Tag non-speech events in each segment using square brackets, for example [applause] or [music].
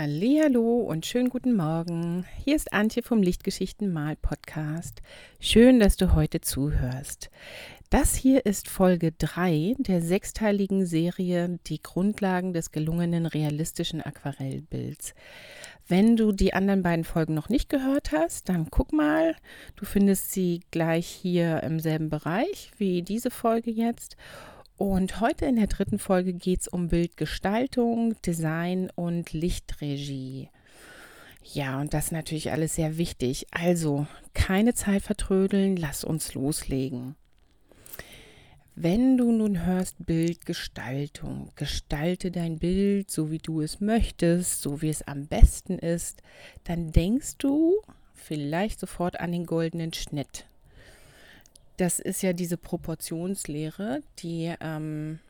Hallo und schönen guten Morgen. Hier ist Antje vom Lichtgeschichten Mal Podcast. Schön, dass du heute zuhörst. Das hier ist Folge 3 der sechsteiligen Serie Die Grundlagen des gelungenen realistischen Aquarellbilds. Wenn du die anderen beiden Folgen noch nicht gehört hast, dann guck mal. Du findest sie gleich hier im selben Bereich wie diese Folge jetzt. Und heute in der dritten Folge geht es um Bildgestaltung, Design und Lichtregie. Ja, und das ist natürlich alles sehr wichtig. Also, keine Zeit vertrödeln, lass uns loslegen. Wenn du nun hörst Bildgestaltung, gestalte dein Bild so, wie du es möchtest, so wie es am besten ist, dann denkst du vielleicht sofort an den goldenen Schnitt. Das ist ja diese Proportionslehre, die ähm,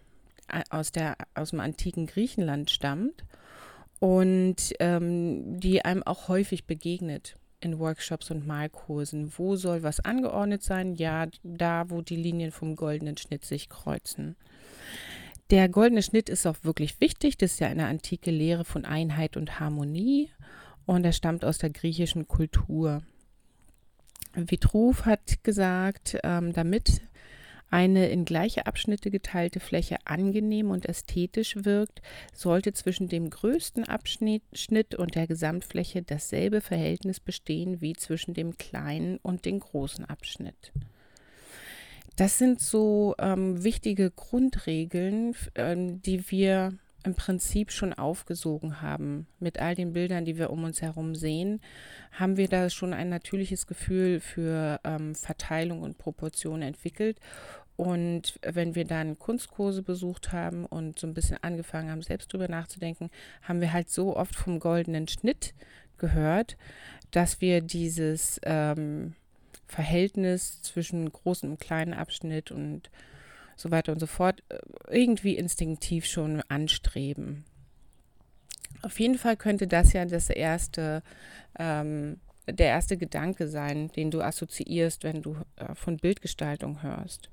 aus, der, aus dem antiken Griechenland stammt und ähm, die einem auch häufig begegnet in Workshops und Malkursen. Wo soll was angeordnet sein? Ja, da, wo die Linien vom goldenen Schnitt sich kreuzen. Der goldene Schnitt ist auch wirklich wichtig. Das ist ja eine antike Lehre von Einheit und Harmonie und er stammt aus der griechischen Kultur. Vitruv hat gesagt, ähm, damit eine in gleiche Abschnitte geteilte Fläche angenehm und ästhetisch wirkt, sollte zwischen dem größten Abschnitt und der Gesamtfläche dasselbe Verhältnis bestehen wie zwischen dem kleinen und dem großen Abschnitt. Das sind so ähm, wichtige Grundregeln, ähm, die wir im Prinzip schon aufgesogen haben. Mit all den Bildern, die wir um uns herum sehen, haben wir da schon ein natürliches Gefühl für ähm, Verteilung und Proportion entwickelt. Und wenn wir dann Kunstkurse besucht haben und so ein bisschen angefangen haben, selbst drüber nachzudenken, haben wir halt so oft vom goldenen Schnitt gehört, dass wir dieses ähm, Verhältnis zwischen großen und kleinen Abschnitt und so weiter und so fort, äh, irgendwie instinktiv schon anstreben. Auf jeden Fall könnte das ja das erste, ähm, der erste Gedanke sein, den du assoziierst, wenn du äh, von Bildgestaltung hörst.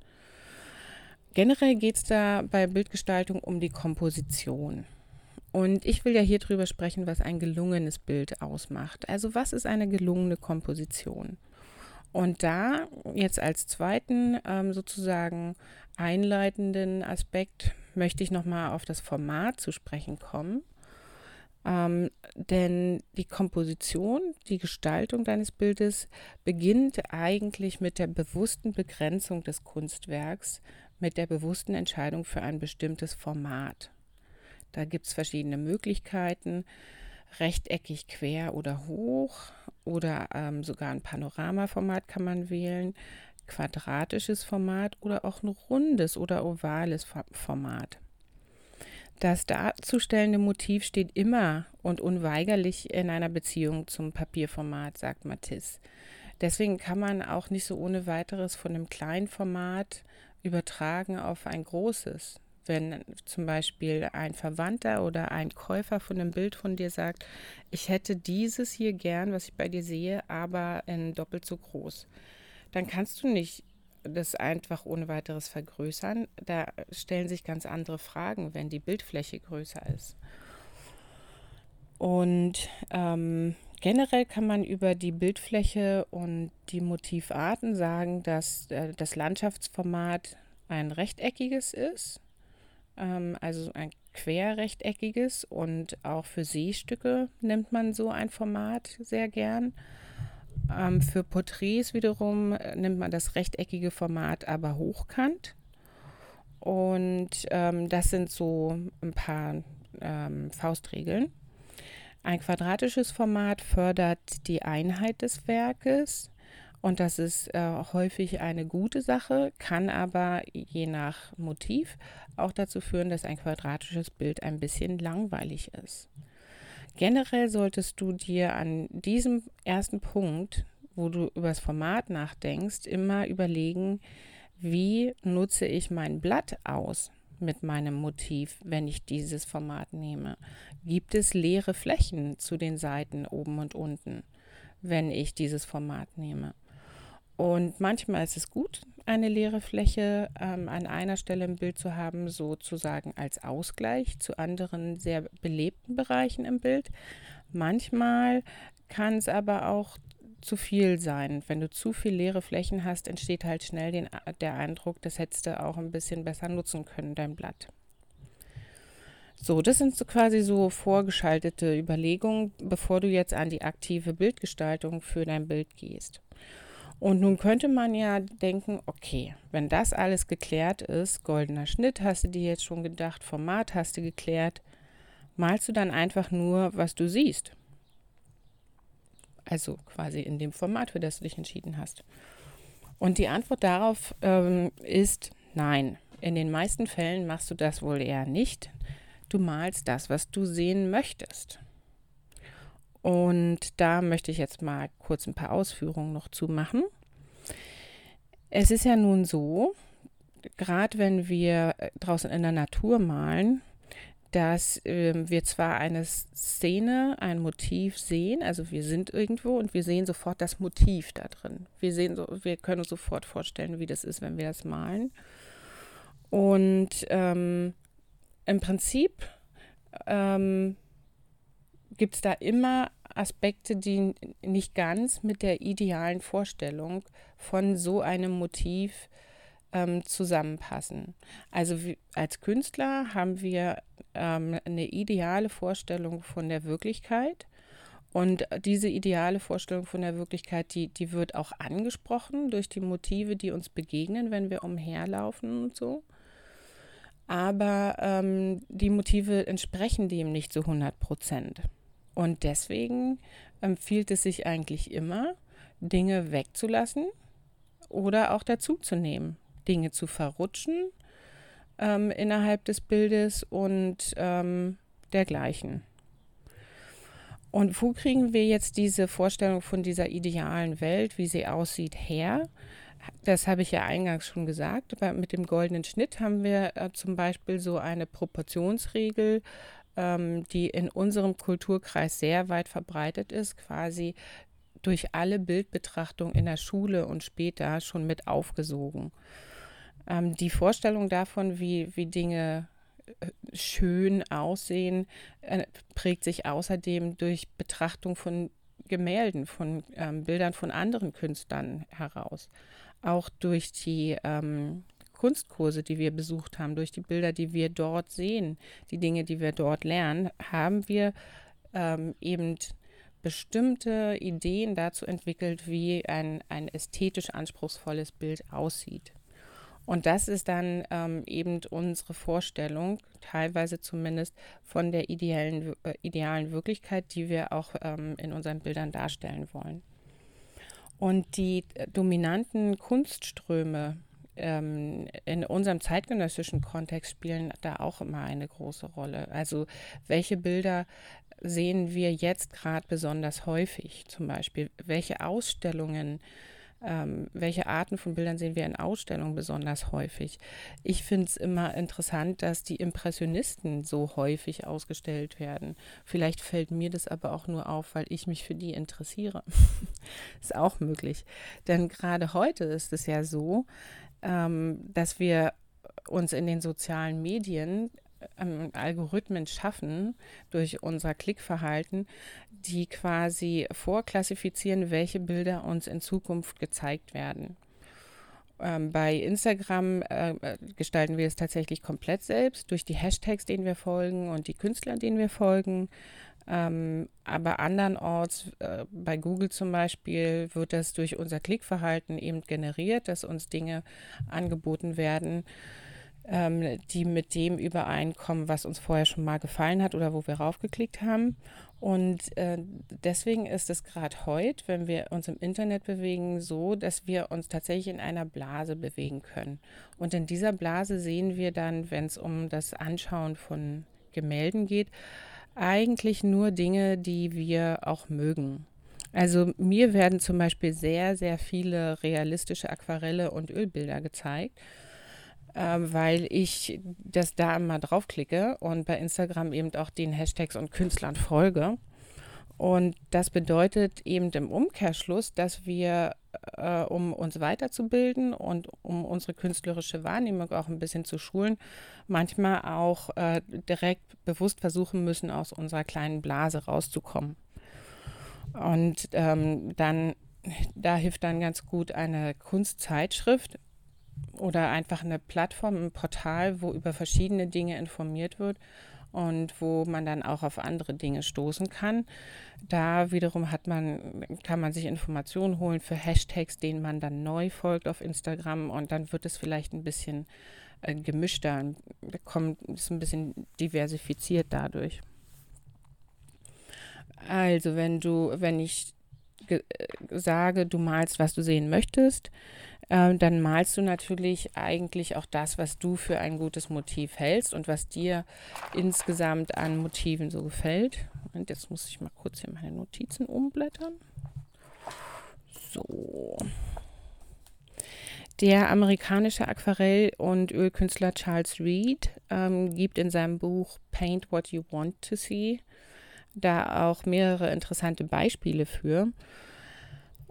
Generell geht es da bei Bildgestaltung um die Komposition. Und ich will ja hier drüber sprechen, was ein gelungenes Bild ausmacht. Also was ist eine gelungene Komposition? Und da jetzt als zweiten ähm, sozusagen einleitenden Aspekt möchte ich nochmal auf das Format zu sprechen kommen. Ähm, denn die Komposition, die Gestaltung deines Bildes beginnt eigentlich mit der bewussten Begrenzung des Kunstwerks, mit der bewussten Entscheidung für ein bestimmtes Format. Da gibt es verschiedene Möglichkeiten rechteckig, quer oder hoch oder ähm, sogar ein Panoramaformat kann man wählen, quadratisches Format oder auch ein rundes oder ovales Format. Das darzustellende Motiv steht immer und unweigerlich in einer Beziehung zum Papierformat, sagt Matisse. Deswegen kann man auch nicht so ohne weiteres von einem kleinen Format übertragen auf ein großes wenn zum Beispiel ein Verwandter oder ein Käufer von einem Bild von dir sagt, ich hätte dieses hier gern, was ich bei dir sehe, aber in doppelt so groß, dann kannst du nicht das einfach ohne weiteres vergrößern. Da stellen sich ganz andere Fragen, wenn die Bildfläche größer ist. Und ähm, generell kann man über die Bildfläche und die Motivarten sagen, dass äh, das Landschaftsformat ein rechteckiges ist ähm, also ein querrechteckiges und auch für Seestücke nimmt man so ein Format sehr gern. Ähm, für Porträts wiederum äh, nimmt man das rechteckige Format, aber hochkant. Und ähm, das sind so ein paar ähm, Faustregeln. Ein quadratisches Format fördert die Einheit des Werkes. Und das ist äh, häufig eine gute Sache, kann aber je nach Motiv auch dazu führen, dass ein quadratisches Bild ein bisschen langweilig ist. Generell solltest du dir an diesem ersten Punkt, wo du über das Format nachdenkst, immer überlegen, wie nutze ich mein Blatt aus mit meinem Motiv, wenn ich dieses Format nehme. Gibt es leere Flächen zu den Seiten oben und unten, wenn ich dieses Format nehme? Und manchmal ist es gut, eine leere Fläche ähm, an einer Stelle im Bild zu haben, sozusagen als Ausgleich zu anderen sehr belebten Bereichen im Bild. Manchmal kann es aber auch zu viel sein. Wenn du zu viel leere Flächen hast, entsteht halt schnell den, der Eindruck, das hättest du auch ein bisschen besser nutzen können, dein Blatt. So, das sind so quasi so vorgeschaltete Überlegungen, bevor du jetzt an die aktive Bildgestaltung für dein Bild gehst. Und nun könnte man ja denken, okay, wenn das alles geklärt ist, goldener Schnitt hast du dir jetzt schon gedacht, Format hast du geklärt, malst du dann einfach nur, was du siehst. Also quasi in dem Format, für das du dich entschieden hast. Und die Antwort darauf ähm, ist nein. In den meisten Fällen machst du das wohl eher nicht. Du malst das, was du sehen möchtest. Und da möchte ich jetzt mal kurz ein paar Ausführungen noch zu machen. Es ist ja nun so, gerade wenn wir äh, draußen in der Natur malen, dass äh, wir zwar eine Szene, ein Motiv sehen, also wir sind irgendwo und wir sehen sofort das Motiv da drin. Wir sehen, so, wir können uns sofort vorstellen, wie das ist, wenn wir das malen. Und ähm, im Prinzip ähm, gibt es da immer Aspekte, die nicht ganz mit der idealen Vorstellung von so einem Motiv ähm, zusammenpassen. Also als Künstler haben wir ähm, eine ideale Vorstellung von der Wirklichkeit. Und diese ideale Vorstellung von der Wirklichkeit, die, die wird auch angesprochen durch die Motive, die uns begegnen, wenn wir umherlaufen und so. Aber ähm, die Motive entsprechen dem nicht zu 100 Prozent. Und deswegen empfiehlt es sich eigentlich immer, Dinge wegzulassen oder auch dazuzunehmen, Dinge zu verrutschen ähm, innerhalb des Bildes und ähm, dergleichen. Und wo kriegen wir jetzt diese Vorstellung von dieser idealen Welt, wie sie aussieht, her? Das habe ich ja eingangs schon gesagt. Mit dem goldenen Schnitt haben wir äh, zum Beispiel so eine Proportionsregel ähm, die in unserem Kulturkreis sehr weit verbreitet ist, quasi durch alle Bildbetrachtungen in der Schule und später schon mit aufgesogen. Ähm, die Vorstellung davon, wie, wie Dinge äh, schön aussehen, äh, prägt sich außerdem durch Betrachtung von Gemälden, von ähm, Bildern von anderen Künstlern heraus. Auch durch die ähm, Kunstkurse, die wir besucht haben, durch die Bilder, die wir dort sehen, die Dinge, die wir dort lernen, haben wir ähm, eben bestimmte Ideen dazu entwickelt, wie ein, ein ästhetisch anspruchsvolles Bild aussieht. Und das ist dann ähm, eben unsere Vorstellung, teilweise zumindest von der ideellen, äh, idealen Wirklichkeit, die wir auch ähm, in unseren Bildern darstellen wollen. Und die äh, dominanten Kunstströme, ähm, in unserem zeitgenössischen Kontext spielen da auch immer eine große Rolle. Also welche Bilder sehen wir jetzt gerade besonders häufig? Zum Beispiel, welche Ausstellungen, ähm, welche Arten von Bildern sehen wir in Ausstellungen besonders häufig? Ich finde es immer interessant, dass die Impressionisten so häufig ausgestellt werden. Vielleicht fällt mir das aber auch nur auf, weil ich mich für die interessiere. [laughs] ist auch möglich. Denn gerade heute ist es ja so, ähm, dass wir uns in den sozialen Medien ähm, Algorithmen schaffen durch unser Klickverhalten, die quasi vorklassifizieren, welche Bilder uns in Zukunft gezeigt werden. Ähm, bei Instagram äh, äh gestalten wir es tatsächlich komplett selbst durch die Hashtags, denen wir folgen und die Künstler, denen wir folgen. Ähm, aber andernorts, äh, bei Google zum Beispiel, wird das durch unser Klickverhalten eben generiert, dass uns Dinge angeboten werden, ähm, die mit dem übereinkommen, was uns vorher schon mal gefallen hat oder wo wir raufgeklickt haben. Und äh, deswegen ist es gerade heute, wenn wir uns im Internet bewegen, so, dass wir uns tatsächlich in einer Blase bewegen können. Und in dieser Blase sehen wir dann, wenn es um das Anschauen von Gemälden geht, eigentlich nur Dinge, die wir auch mögen. Also mir werden zum Beispiel sehr, sehr viele realistische Aquarelle und Ölbilder gezeigt, äh, weil ich das da immer draufklicke und bei Instagram eben auch den Hashtags und Künstlern folge. Und das bedeutet eben im Umkehrschluss, dass wir äh, um uns weiterzubilden und um unsere künstlerische Wahrnehmung auch ein bisschen zu schulen, manchmal auch äh, direkt bewusst versuchen müssen, aus unserer kleinen Blase rauszukommen. Und ähm, dann, da hilft dann ganz gut eine Kunstzeitschrift oder einfach eine Plattform, ein Portal, wo über verschiedene Dinge informiert wird und wo man dann auch auf andere Dinge stoßen kann. Da wiederum hat man, kann man sich Informationen holen für Hashtags, denen man dann neu folgt auf Instagram und dann wird es vielleicht ein bisschen äh, gemischter, kommt ist ein bisschen diversifiziert dadurch. Also wenn du, wenn ich äh, sage, du malst, was du sehen möchtest, äh, dann malst du natürlich eigentlich auch das, was du für ein gutes Motiv hältst und was dir insgesamt an Motiven so gefällt. Und jetzt muss ich mal kurz hier meine Notizen umblättern. So. Der amerikanische Aquarell- und Ölkünstler Charles Reed ähm, gibt in seinem Buch Paint What You Want to See da auch mehrere interessante Beispiele für.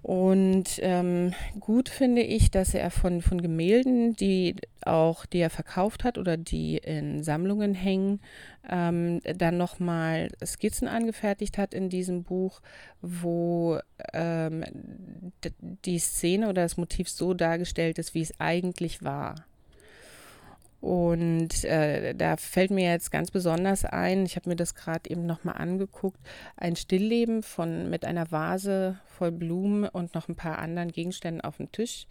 Und ähm, gut finde ich, dass er von, von Gemälden, die auch, die er verkauft hat oder die in Sammlungen hängen, ähm, dann nochmal Skizzen angefertigt hat in diesem Buch, wo ähm, die Szene oder das Motiv so dargestellt ist, wie es eigentlich war. Und äh, da fällt mir jetzt ganz besonders ein, ich habe mir das gerade eben nochmal angeguckt, ein Stillleben von mit einer Vase voll Blumen und noch ein paar anderen Gegenständen auf dem Tisch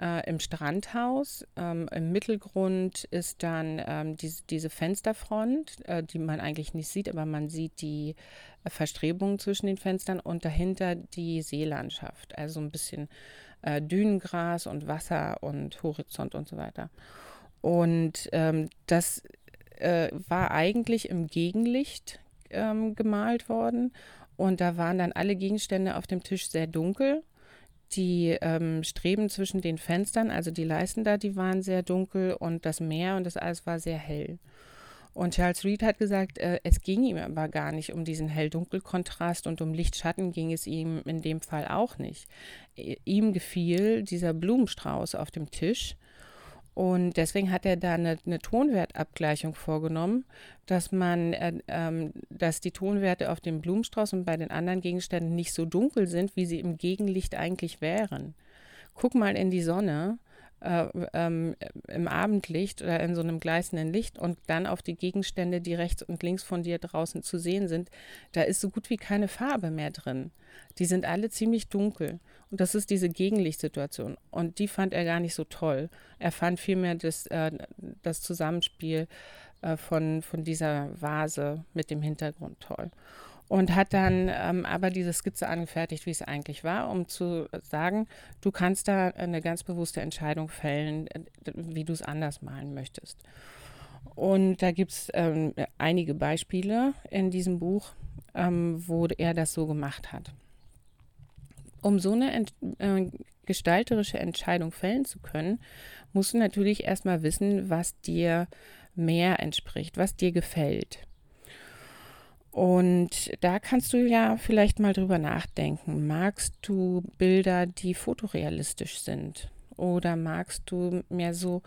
äh, im Strandhaus. Ähm, Im Mittelgrund ist dann ähm, diese, diese Fensterfront, äh, die man eigentlich nicht sieht, aber man sieht die äh, Verstrebungen zwischen den Fenstern und dahinter die Seelandschaft, also ein bisschen äh, Dünengras und Wasser und Horizont und so weiter. Und ähm, das äh, war eigentlich im Gegenlicht ähm, gemalt worden. Und da waren dann alle Gegenstände auf dem Tisch sehr dunkel. Die ähm, Streben zwischen den Fenstern, also die Leisten da, die waren sehr dunkel und das Meer und das alles war sehr hell. Und Charles Reed hat gesagt, äh, es ging ihm aber gar nicht um diesen Hell-Dunkel-Kontrast und um Licht-Schatten ging es ihm in dem Fall auch nicht. Ihm gefiel dieser Blumenstrauß auf dem Tisch und deswegen hat er da eine, eine Tonwertabgleichung vorgenommen, dass man, äh, ähm, dass die Tonwerte auf dem Blumenstrauß und bei den anderen Gegenständen nicht so dunkel sind, wie sie im Gegenlicht eigentlich wären. Guck mal in die Sonne äh, ähm, im Abendlicht oder in so einem gleißenden Licht und dann auf die Gegenstände, die rechts und links von dir draußen zu sehen sind, da ist so gut wie keine Farbe mehr drin. Die sind alle ziemlich dunkel. Und das ist diese Gegenlichtsituation. Und die fand er gar nicht so toll. Er fand vielmehr das, äh, das Zusammenspiel äh, von, von dieser Vase mit dem Hintergrund toll und hat dann ähm, aber diese Skizze angefertigt, wie es eigentlich war, um zu sagen, du kannst da eine ganz bewusste Entscheidung fällen, äh, wie du es anders malen möchtest. Und da gibt es ähm, einige Beispiele in diesem Buch, ähm, wo er das so gemacht hat. Um so eine ent äh, gestalterische Entscheidung fällen zu können, musst du natürlich erstmal wissen, was dir mehr entspricht, was dir gefällt. Und da kannst du ja vielleicht mal drüber nachdenken. Magst du Bilder, die fotorealistisch sind? Oder magst du mehr so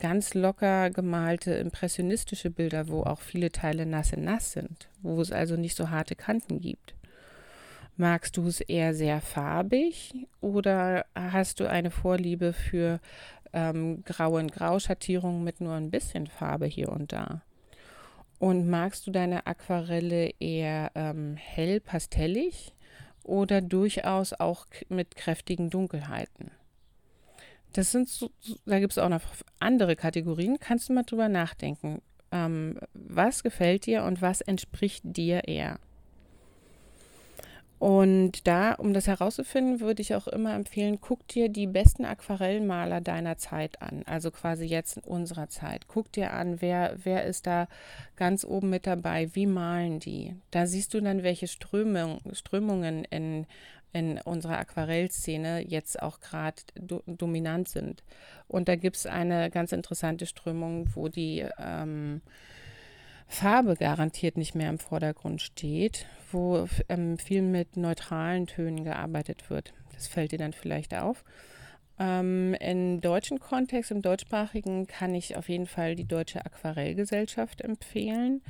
ganz locker gemalte impressionistische Bilder, wo auch viele Teile nass in nass sind, wo es also nicht so harte Kanten gibt? Magst du es eher sehr farbig oder hast du eine Vorliebe für ähm, graue und Grauschattierungen mit nur ein bisschen Farbe hier und da? Und magst du deine Aquarelle eher ähm, hell pastellig oder durchaus auch mit kräftigen Dunkelheiten? Das sind so, da gibt es auch noch andere Kategorien. Kannst du mal drüber nachdenken. Ähm, was gefällt dir und was entspricht dir eher? Und da, um das herauszufinden, würde ich auch immer empfehlen, guck dir die besten Aquarellmaler deiner Zeit an, also quasi jetzt in unserer Zeit. Guck dir an, wer, wer ist da ganz oben mit dabei, wie malen die. Da siehst du dann, welche Strömung, Strömungen in, in unserer Aquarellszene jetzt auch gerade do, dominant sind. Und da gibt es eine ganz interessante Strömung, wo die ähm, Farbe garantiert nicht mehr im Vordergrund steht, wo ähm, viel mit neutralen Tönen gearbeitet wird. Das fällt dir dann vielleicht auf. Ähm, Im deutschen Kontext, im deutschsprachigen, kann ich auf jeden Fall die Deutsche Aquarellgesellschaft empfehlen.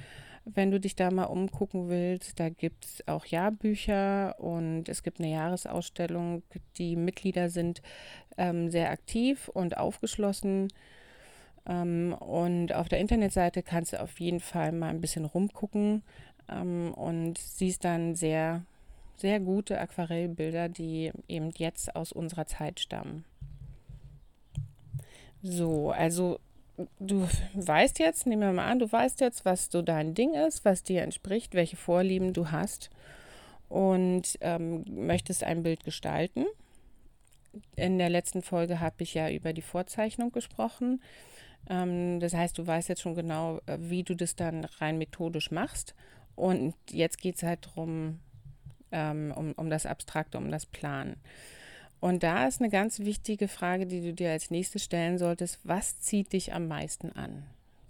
Wenn du dich da mal umgucken willst, da gibt es auch Jahrbücher und es gibt eine Jahresausstellung. Die Mitglieder sind ähm, sehr aktiv und aufgeschlossen. Ähm, und auf der Internetseite kannst du auf jeden Fall mal ein bisschen rumgucken ähm, und siehst dann sehr, sehr gute Aquarellbilder, die eben jetzt aus unserer Zeit stammen. So, also du weißt jetzt, nehmen wir mal an, du weißt jetzt, was so dein Ding ist, was dir entspricht, welche Vorlieben du hast und ähm, möchtest ein Bild gestalten. In der letzten Folge habe ich ja über die Vorzeichnung gesprochen. Ähm, das heißt, du weißt jetzt schon genau, äh, wie du das dann rein methodisch machst. Und jetzt geht es halt darum, ähm, um, um das Abstrakte, um das Planen. Und da ist eine ganz wichtige Frage, die du dir als nächstes stellen solltest. Was zieht dich am meisten an?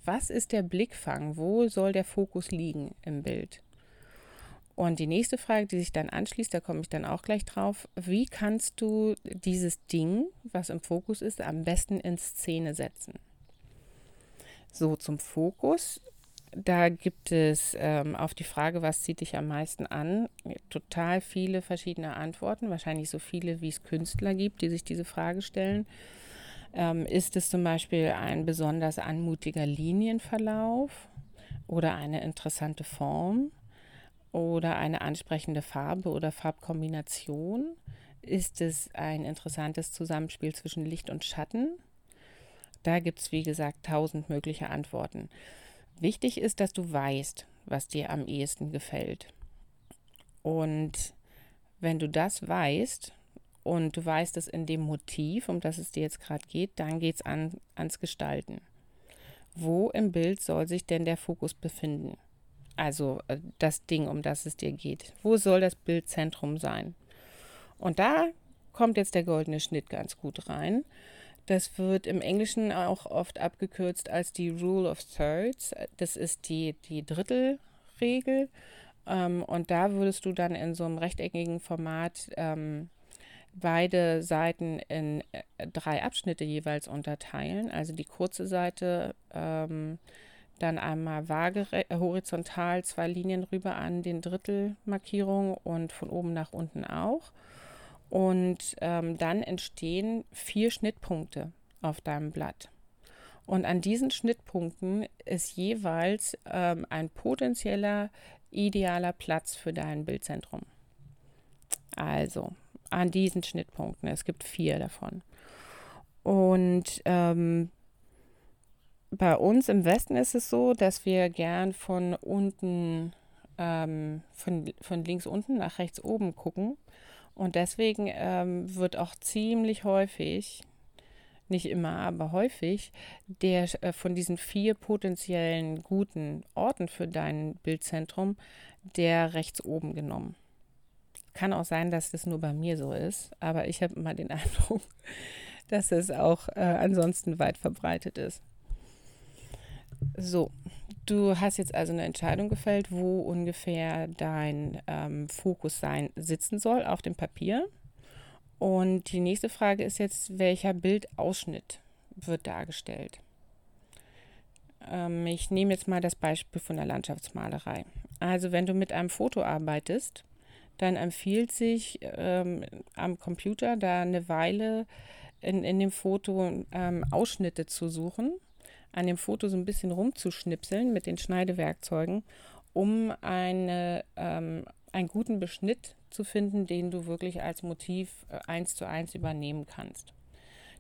Was ist der Blickfang? Wo soll der Fokus liegen im Bild? Und die nächste Frage, die sich dann anschließt, da komme ich dann auch gleich drauf. Wie kannst du dieses Ding, was im Fokus ist, am besten in Szene setzen? So, zum Fokus da gibt es ähm, auf die Frage, was zieht dich am meisten an, total viele verschiedene Antworten, wahrscheinlich so viele, wie es Künstler gibt, die sich diese Frage stellen. Ähm, ist es zum Beispiel ein besonders anmutiger Linienverlauf oder eine interessante Form oder eine ansprechende Farbe oder Farbkombination? Ist es ein interessantes Zusammenspiel zwischen Licht und Schatten? Da gibt es, wie gesagt, tausend mögliche Antworten. Wichtig ist, dass du weißt, was dir am ehesten gefällt. Und wenn du das weißt und du weißt es in dem Motiv, um das es dir jetzt gerade geht, dann geht es an, ans Gestalten. Wo im Bild soll sich denn der Fokus befinden? Also äh, das Ding, um das es dir geht. Wo soll das Bildzentrum sein? Und da kommt jetzt der goldene Schnitt ganz gut rein. Das wird im Englischen auch oft abgekürzt als die Rule of Thirds. Das ist die, die Drittelregel. Ähm, und da würdest du dann in so einem rechteckigen Format ähm, beide Seiten in äh, drei Abschnitte jeweils unterteilen. Also die kurze Seite ähm, dann einmal vage horizontal zwei Linien rüber an den Drittelmarkierungen und von oben nach unten auch. Und ähm, dann entstehen vier Schnittpunkte auf deinem Blatt. Und an diesen Schnittpunkten ist jeweils ähm, ein potenzieller idealer Platz für dein Bildzentrum. Also an diesen Schnittpunkten. Es gibt vier davon. Und ähm, bei uns im Westen ist es so, dass wir gern von unten, ähm, von, von links unten nach rechts oben gucken und deswegen ähm, wird auch ziemlich häufig, nicht immer, aber häufig, der äh, von diesen vier potenziellen guten Orten für dein Bildzentrum, der rechts oben genommen. Kann auch sein, dass das nur bei mir so ist, aber ich habe immer den [laughs] Eindruck, dass es auch äh, ansonsten weit verbreitet ist. So, du hast jetzt also eine Entscheidung gefällt, wo ungefähr dein ähm, Fokus sein sitzen soll auf dem Papier. Und die nächste Frage ist jetzt, welcher Bildausschnitt wird dargestellt? Ähm, ich nehme jetzt mal das Beispiel von der Landschaftsmalerei. Also wenn du mit einem Foto arbeitest, dann empfiehlt sich ähm, am Computer da eine Weile in, in dem Foto ähm, Ausschnitte zu suchen an dem Foto so ein bisschen rumzuschnipseln mit den Schneidewerkzeugen, um eine, ähm, einen guten Beschnitt zu finden, den du wirklich als Motiv äh, eins zu eins übernehmen kannst.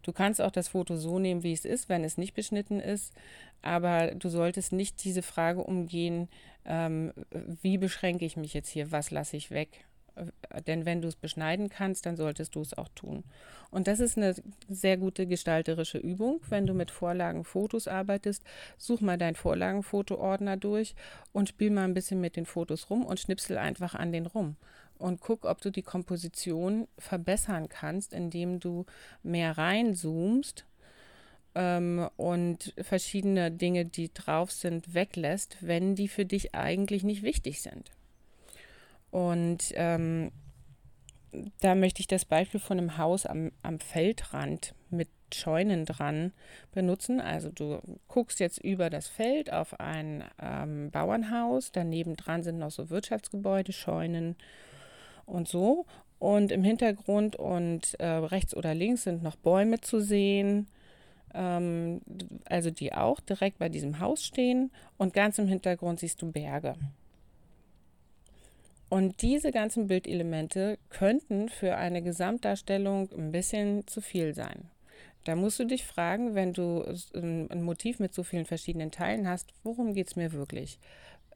Du kannst auch das Foto so nehmen, wie es ist, wenn es nicht beschnitten ist, aber du solltest nicht diese Frage umgehen, ähm, wie beschränke ich mich jetzt hier, was lasse ich weg, denn wenn du es beschneiden kannst, dann solltest du es auch tun. Und das ist eine sehr gute gestalterische Übung. Wenn du mit Vorlagenfotos arbeitest, such mal deinen Vorlagenfotoordner durch und spiel mal ein bisschen mit den Fotos rum und schnipsel einfach an den rum. Und guck, ob du die Komposition verbessern kannst, indem du mehr reinzoomst ähm, und verschiedene Dinge, die drauf sind, weglässt, wenn die für dich eigentlich nicht wichtig sind. Und ähm, da möchte ich das Beispiel von einem Haus am, am Feldrand mit Scheunen dran benutzen. Also du guckst jetzt über das Feld auf ein ähm, Bauernhaus, daneben dran sind noch so Wirtschaftsgebäude, Scheunen und so. Und im Hintergrund und äh, rechts oder links sind noch Bäume zu sehen, ähm, also die auch direkt bei diesem Haus stehen. Und ganz im Hintergrund siehst du Berge. Und diese ganzen Bildelemente könnten für eine Gesamtdarstellung ein bisschen zu viel sein. Da musst du dich fragen, wenn du ein Motiv mit so vielen verschiedenen Teilen hast, worum geht es mir wirklich?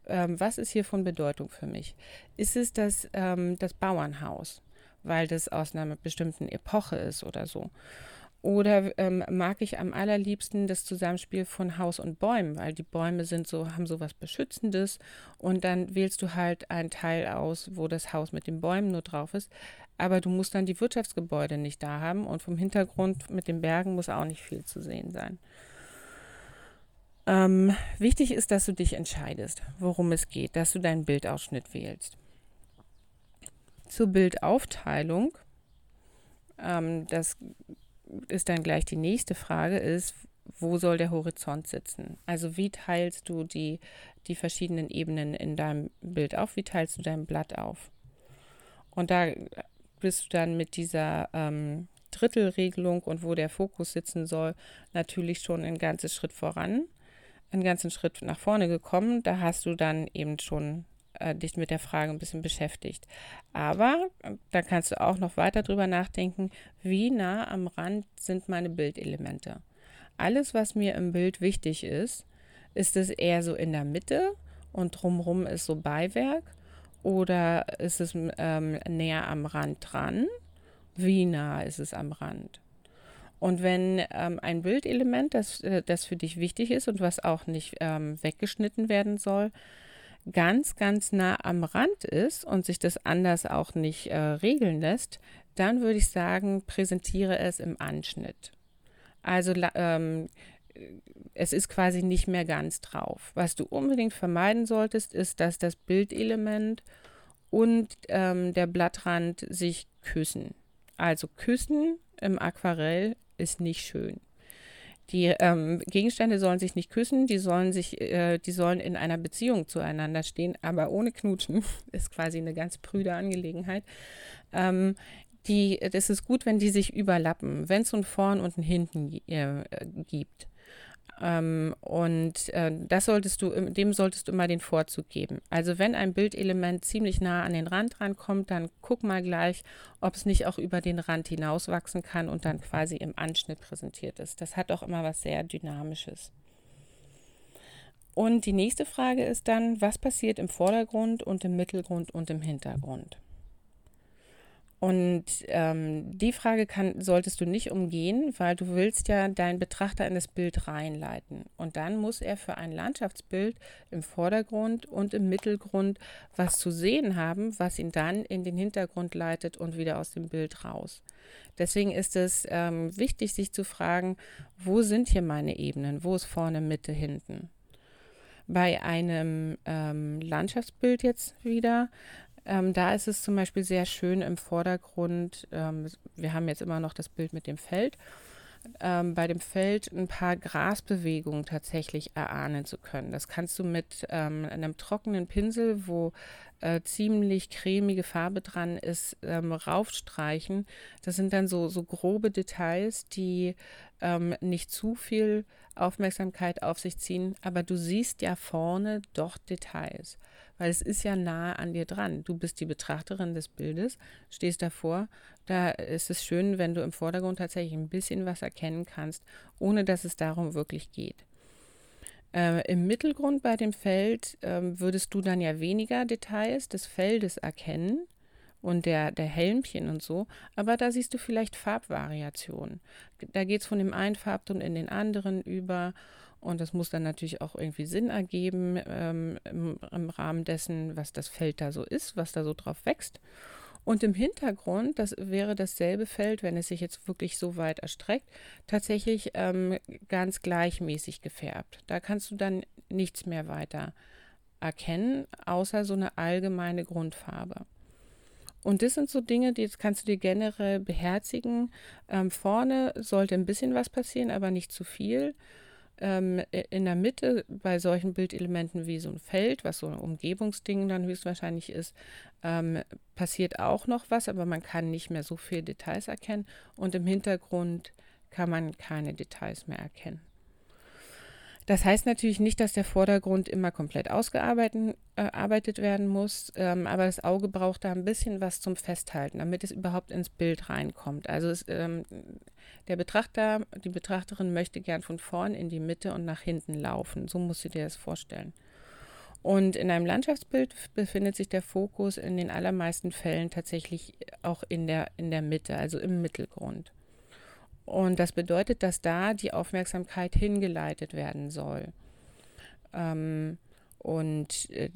Ähm, was ist hier von Bedeutung für mich? Ist es das, ähm, das Bauernhaus, weil das aus einer bestimmten Epoche ist oder so? Oder ähm, mag ich am allerliebsten das Zusammenspiel von Haus und Bäumen, weil die Bäume sind so, haben so was Beschützendes und dann wählst du halt einen Teil aus, wo das Haus mit den Bäumen nur drauf ist. Aber du musst dann die Wirtschaftsgebäude nicht da haben und vom Hintergrund mit den Bergen muss auch nicht viel zu sehen sein. Ähm, wichtig ist, dass du dich entscheidest, worum es geht, dass du deinen Bildausschnitt wählst. Zur Bildaufteilung. Ähm, das ist dann gleich die nächste Frage, ist, wo soll der Horizont sitzen? Also wie teilst du die, die verschiedenen Ebenen in deinem Bild auf? Wie teilst du dein Blatt auf? Und da bist du dann mit dieser ähm, Drittelregelung und wo der Fokus sitzen soll, natürlich schon einen ganzen Schritt voran, einen ganzen Schritt nach vorne gekommen. Da hast du dann eben schon äh, dich mit der Frage ein bisschen beschäftigt. Aber äh, da kannst du auch noch weiter drüber nachdenken, wie nah am Rand sind meine Bildelemente. Alles, was mir im Bild wichtig ist, ist es eher so in der Mitte und drumherum ist so Beiwerk oder ist es ähm, näher am Rand dran? Wie nah ist es am Rand? Und wenn ähm, ein Bildelement, das, äh, das für dich wichtig ist und was auch nicht ähm, weggeschnitten werden soll, ganz, ganz nah am Rand ist und sich das anders auch nicht äh, regeln lässt, dann würde ich sagen, präsentiere es im Anschnitt. Also ähm, es ist quasi nicht mehr ganz drauf. Was du unbedingt vermeiden solltest, ist, dass das Bildelement und ähm, der Blattrand sich küssen. Also küssen im Aquarell ist nicht schön. Die ähm, Gegenstände sollen sich nicht küssen, die sollen sich, äh, die sollen in einer Beziehung zueinander stehen, aber ohne Knutschen. [laughs] Ist quasi eine ganz prüde Angelegenheit. Ähm, die, das ist gut, wenn die sich überlappen, wenn es ein Vorn und ein Hinten äh, gibt. Ähm, und äh, das solltest du, dem solltest du immer den Vorzug geben. Also wenn ein Bildelement ziemlich nah an den Rand rankommt, dann guck mal gleich, ob es nicht auch über den Rand hinauswachsen kann und dann quasi im Anschnitt präsentiert ist. Das hat auch immer was sehr Dynamisches. Und die nächste Frage ist dann, was passiert im Vordergrund und im Mittelgrund und im Hintergrund? Und ähm, die Frage kann, solltest du nicht umgehen, weil du willst ja deinen Betrachter in das Bild reinleiten. Und dann muss er für ein Landschaftsbild im Vordergrund und im Mittelgrund was zu sehen haben, was ihn dann in den Hintergrund leitet und wieder aus dem Bild raus. Deswegen ist es ähm, wichtig, sich zu fragen, wo sind hier meine Ebenen? Wo ist vorne, Mitte, hinten? Bei einem ähm, Landschaftsbild jetzt wieder ähm, da ist es zum Beispiel sehr schön im Vordergrund. Ähm, wir haben jetzt immer noch das Bild mit dem Feld. Ähm, bei dem Feld ein paar Grasbewegungen tatsächlich erahnen zu können. Das kannst du mit ähm, einem trockenen Pinsel, wo äh, ziemlich cremige Farbe dran ist, ähm, raufstreichen. Das sind dann so, so grobe Details, die ähm, nicht zu viel Aufmerksamkeit auf sich ziehen, aber du siehst ja vorne doch Details weil es ist ja nahe an dir dran. Du bist die Betrachterin des Bildes, stehst davor. Da ist es schön, wenn du im Vordergrund tatsächlich ein bisschen was erkennen kannst, ohne dass es darum wirklich geht. Äh, Im Mittelgrund bei dem Feld äh, würdest du dann ja weniger Details des Feldes erkennen und der, der Helmchen und so, aber da siehst du vielleicht Farbvariationen. Da geht es von dem einen Farbton in den anderen über und das muss dann natürlich auch irgendwie Sinn ergeben ähm, im, im, Rahmen dessen, was das Feld da so ist, was da so drauf wächst. Und im Hintergrund, das wäre dasselbe Feld, wenn es sich jetzt wirklich so weit erstreckt, tatsächlich ähm, ganz gleichmäßig gefärbt. Da kannst du dann nichts mehr weiter erkennen, außer so eine allgemeine Grundfarbe. Und das sind so Dinge, die jetzt kannst du dir generell beherzigen. Ähm, vorne sollte ein bisschen was passieren, aber nicht zu viel. Ähm, in der Mitte bei solchen Bildelementen wie so ein Feld, was so ein Umgebungsding dann höchstwahrscheinlich ist, ähm, passiert auch noch was, aber man kann nicht mehr so viele Details erkennen. Und im Hintergrund kann man keine Details mehr erkennen. Das heißt natürlich nicht, dass der Vordergrund immer komplett ausgearbeitet äh, werden muss, ähm, aber das Auge braucht da ein bisschen was zum Festhalten, damit es überhaupt ins Bild reinkommt. Also es, ähm, der Betrachter, die Betrachterin möchte gern von vorn in die Mitte und nach hinten laufen. So musst du dir das vorstellen. Und in einem Landschaftsbild befindet sich der Fokus in den allermeisten Fällen tatsächlich auch in der, in der Mitte, also im Mittelgrund. Und das bedeutet, dass da die Aufmerksamkeit hingeleitet werden soll. Ähm, und äh,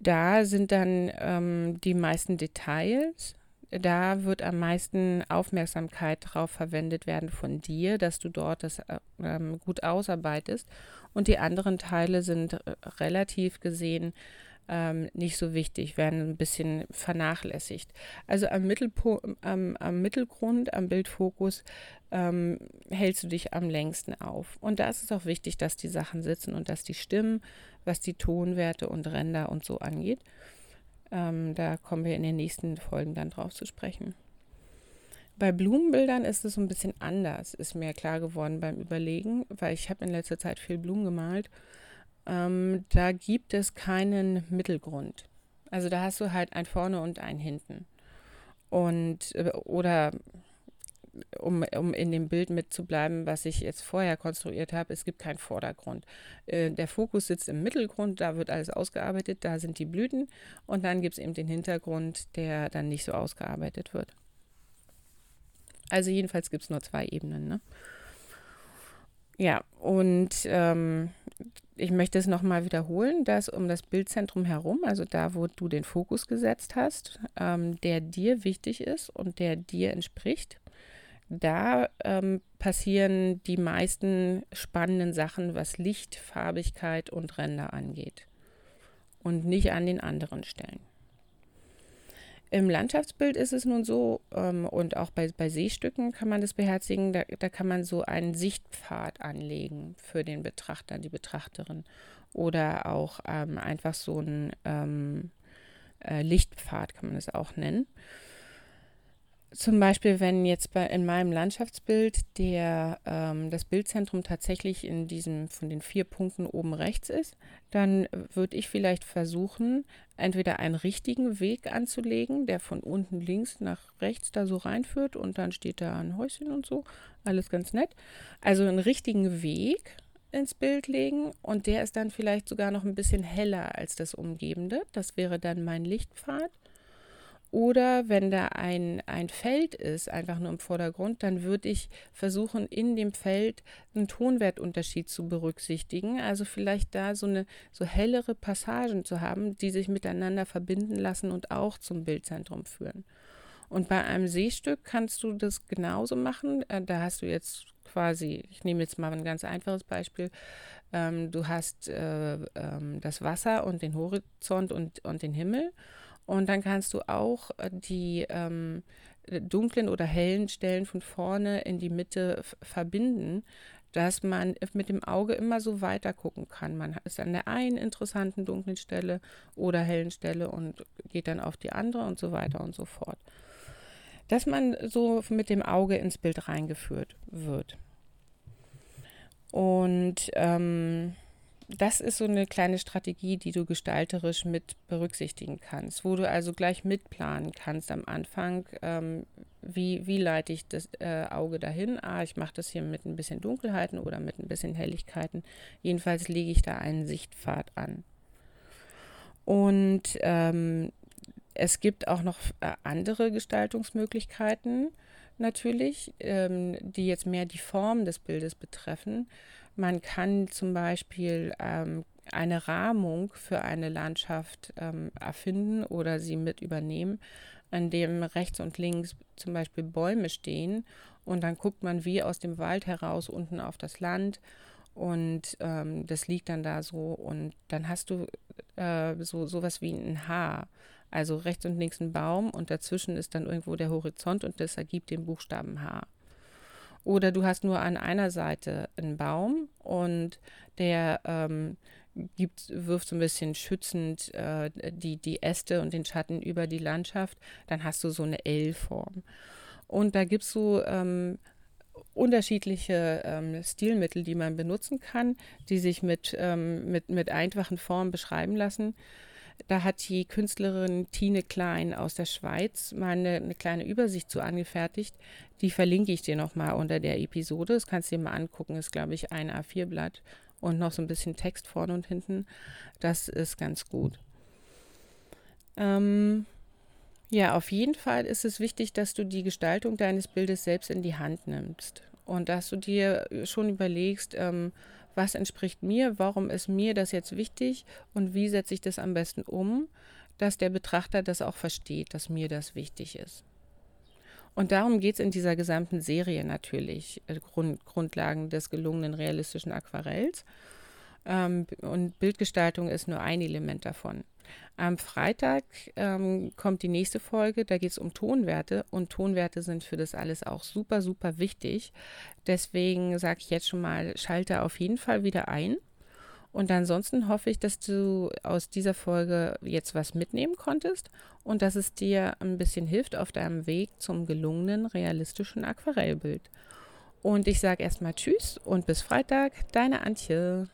da sind dann ähm, die meisten Details. Da wird am meisten Aufmerksamkeit darauf verwendet werden von dir, dass du dort das äh, ähm, gut ausarbeitest. Und die anderen Teile sind äh, relativ gesehen ähm, nicht so wichtig, werden ein bisschen vernachlässigt. Also am, Mittelpo am, am Mittelgrund, am Bildfokus ähm, hältst du dich am längsten auf. Und da ist es auch wichtig, dass die Sachen sitzen und dass die stimmen, was die Tonwerte und Ränder und so angeht. Ähm, da kommen wir in den nächsten Folgen dann drauf zu sprechen. Bei Blumenbildern ist es so ein bisschen anders, ist mir klar geworden beim Überlegen, weil ich habe in letzter Zeit viel Blumen gemalt ähm, da gibt es keinen Mittelgrund. Also da hast du halt ein vorne und ein hinten. Und äh, oder um, um in dem Bild mitzubleiben, was ich jetzt vorher konstruiert habe, es gibt keinen Vordergrund. Äh, der Fokus sitzt im Mittelgrund, da wird alles ausgearbeitet, da sind die Blüten und dann gibt es eben den Hintergrund, der dann nicht so ausgearbeitet wird. Also jedenfalls gibt es nur zwei Ebenen. Ne? Ja, und ähm, ich möchte es nochmal wiederholen, dass um das Bildzentrum herum, also da, wo du den Fokus gesetzt hast, ähm, der dir wichtig ist und der dir entspricht, da ähm, passieren die meisten spannenden Sachen, was Licht, Farbigkeit und Ränder angeht. Und nicht an den anderen Stellen. Im Landschaftsbild ist es nun so, ähm, und auch bei, bei Seestücken kann man das beherzigen, da, da kann man so einen Sichtpfad anlegen für den Betrachter, die Betrachterin. Oder auch ähm, einfach so einen ähm, äh, Lichtpfad, kann man es auch nennen. Zum Beispiel, wenn jetzt bei, in meinem Landschaftsbild der, ähm, das Bildzentrum tatsächlich in diesem von den vier Punkten oben rechts ist, dann würde ich vielleicht versuchen, entweder einen richtigen Weg anzulegen, der von unten links nach rechts da so reinführt und dann steht da ein Häuschen und so, alles ganz nett. Also einen richtigen Weg ins Bild legen und der ist dann vielleicht sogar noch ein bisschen heller als das Umgebende. Das wäre dann mein Lichtpfad. Oder wenn da ein, ein Feld ist, einfach nur im Vordergrund, dann würde ich versuchen, in dem Feld einen Tonwertunterschied zu berücksichtigen. Also vielleicht da so eine so hellere Passagen zu haben, die sich miteinander verbinden lassen und auch zum Bildzentrum führen. Und bei einem Seestück kannst du das genauso machen. Äh, da hast du jetzt quasi, ich nehme jetzt mal ein ganz einfaches Beispiel. Ähm, du hast äh, ähm, das Wasser und den Horizont und, und den Himmel. Und dann kannst du auch äh, die ähm, dunklen oder hellen Stellen von vorne in die Mitte verbinden, dass man mit dem Auge immer so weiter gucken kann. Man ist an der einen interessanten dunklen Stelle oder hellen Stelle und geht dann auf die andere und so weiter und so fort. Dass man so mit dem Auge ins Bild reingeführt wird. Und ähm, das ist so eine kleine Strategie, die du gestalterisch mit berücksichtigen kannst, wo du also gleich mitplanen kannst am Anfang, ähm, wie, wie leite ich das äh, Auge dahin? Ah, ich mache das hier mit ein bisschen Dunkelheiten oder mit ein bisschen Helligkeiten. Jedenfalls lege ich da einen Sichtpfad an. Und ähm, es gibt auch noch äh, andere Gestaltungsmöglichkeiten natürlich, ähm, die jetzt mehr die Form des Bildes betreffen. Man kann zum Beispiel ähm, eine Rahmung für eine Landschaft ähm, erfinden oder sie mit übernehmen, an dem rechts und links zum Beispiel Bäume stehen und dann guckt man wie aus dem Wald heraus unten auf das Land und ähm, das liegt dann da so und dann hast du äh, so sowas wie ein Haar, Also rechts und links ein Baum und dazwischen ist dann irgendwo der Horizont und das ergibt den Buchstaben H. Oder du hast nur an einer Seite einen Baum und der ähm, gibt, wirft so ein bisschen schützend äh, die, die Äste und den Schatten über die Landschaft. Dann hast du so eine L-Form. Und da gibt es so ähm, unterschiedliche ähm, Stilmittel, die man benutzen kann, die sich mit, ähm, mit, mit einfachen Formen beschreiben lassen. Da hat die Künstlerin Tine Klein aus der Schweiz mal eine, eine kleine Übersicht zu angefertigt. Die verlinke ich dir nochmal unter der Episode. Das kannst du dir mal angucken. Ist, glaube ich, ein A4-Blatt und noch so ein bisschen Text vorne und hinten. Das ist ganz gut. Ähm, ja, auf jeden Fall ist es wichtig, dass du die Gestaltung deines Bildes selbst in die Hand nimmst und dass du dir schon überlegst, ähm, was entspricht mir, warum ist mir das jetzt wichtig und wie setze ich das am besten um, dass der Betrachter das auch versteht, dass mir das wichtig ist. Und darum geht es in dieser gesamten Serie natürlich, äh, Grund, Grundlagen des gelungenen realistischen Aquarells. Ähm, und Bildgestaltung ist nur ein Element davon. Am Freitag ähm, kommt die nächste Folge, da geht es um Tonwerte und Tonwerte sind für das alles auch super, super wichtig. Deswegen sage ich jetzt schon mal, schalte auf jeden Fall wieder ein. Und ansonsten hoffe ich, dass du aus dieser Folge jetzt was mitnehmen konntest und dass es dir ein bisschen hilft auf deinem Weg zum gelungenen realistischen Aquarellbild. Und ich sage erstmal Tschüss und bis Freitag, deine Antje.